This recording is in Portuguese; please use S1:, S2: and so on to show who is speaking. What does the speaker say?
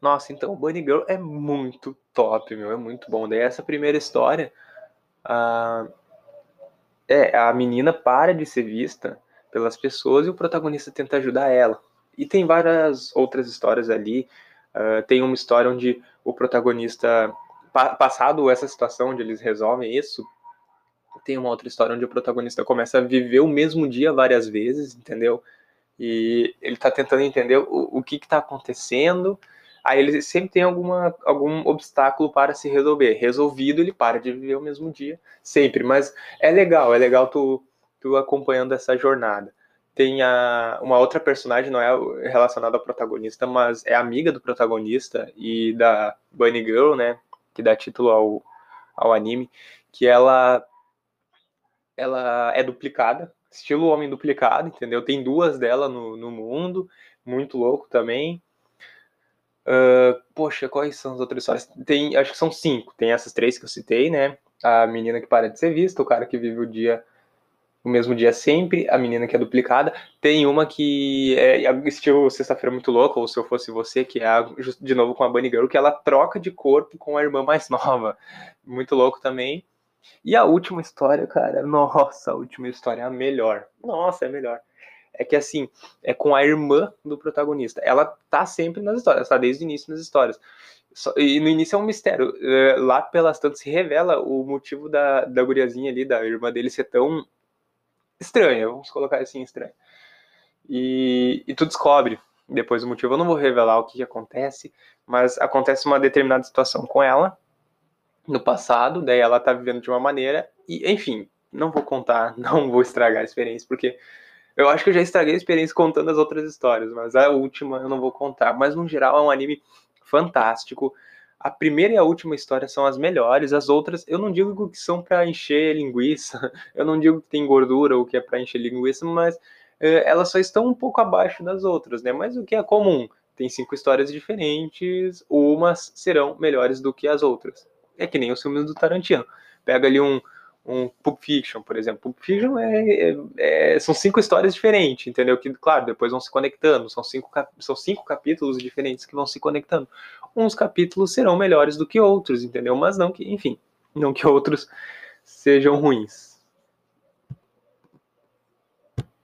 S1: Nossa, então, Bunny Girl é muito top, meu, é muito bom. Daí essa primeira história, a, é, a menina para de ser vista pelas pessoas e o protagonista tenta ajudar ela. E tem várias outras histórias ali. Uh, tem uma história onde o protagonista, pa passado essa situação onde eles resolvem isso, tem uma outra história onde o protagonista começa a viver o mesmo dia várias vezes, entendeu? E ele tá tentando entender o, o que que tá acontecendo. Aí ele sempre tem alguma, algum obstáculo para se resolver. Resolvido, ele para de viver o mesmo dia, sempre. Mas é legal, é legal tu, tu acompanhando essa jornada. Tem a, uma outra personagem, não é relacionada ao protagonista, mas é amiga do protagonista e da Bunny Girl, né? Que dá título ao, ao anime, que ela ela é duplicada, estilo Homem Duplicado, entendeu? Tem duas dela no, no mundo, muito louco também. Uh, poxa, quais são as outras histórias? Tem, acho que são cinco. Tem essas três que eu citei, né? A menina que para de ser vista, o cara que vive o dia, o mesmo dia sempre, a menina que é duplicada. Tem uma que é, estilo Sexta-feira Muito Louca, ou Se Eu Fosse Você, que é a, de novo com a Bunny Girl, que ela troca de corpo com a irmã mais nova. Muito louco também. E a última história, cara, nossa, a última história é a melhor. Nossa, é a melhor. É que assim, é com a irmã do protagonista. Ela tá sempre nas histórias, tá desde o início nas histórias. E no início é um mistério. É, lá pelas tantas se revela o motivo da, da guriazinha ali, da irmã dele ser tão estranha, vamos colocar assim, estranha. E, e tu descobre depois o motivo. Eu não vou revelar o que, que acontece, mas acontece uma determinada situação com ela no passado, daí ela tá vivendo de uma maneira, e enfim, não vou contar, não vou estragar a experiência, porque eu acho que eu já estraguei a experiência contando as outras histórias, mas a última eu não vou contar. Mas no geral é um anime fantástico. A primeira e a última história são as melhores, as outras eu não digo que são para encher linguiça, eu não digo que tem gordura ou que é para encher linguiça, mas é, elas só estão um pouco abaixo das outras, né? Mas o que é comum? Tem cinco histórias diferentes, umas serão melhores do que as outras é que nem os filmes do Tarantino. Pega ali um, um Pulp Fiction, por exemplo. Pulp Fiction é, é, é, são cinco histórias diferentes, entendeu? Que, claro, depois vão se conectando. São cinco, são cinco capítulos diferentes que vão se conectando. Uns capítulos serão melhores do que outros, entendeu? Mas não que, enfim, não que outros sejam ruins.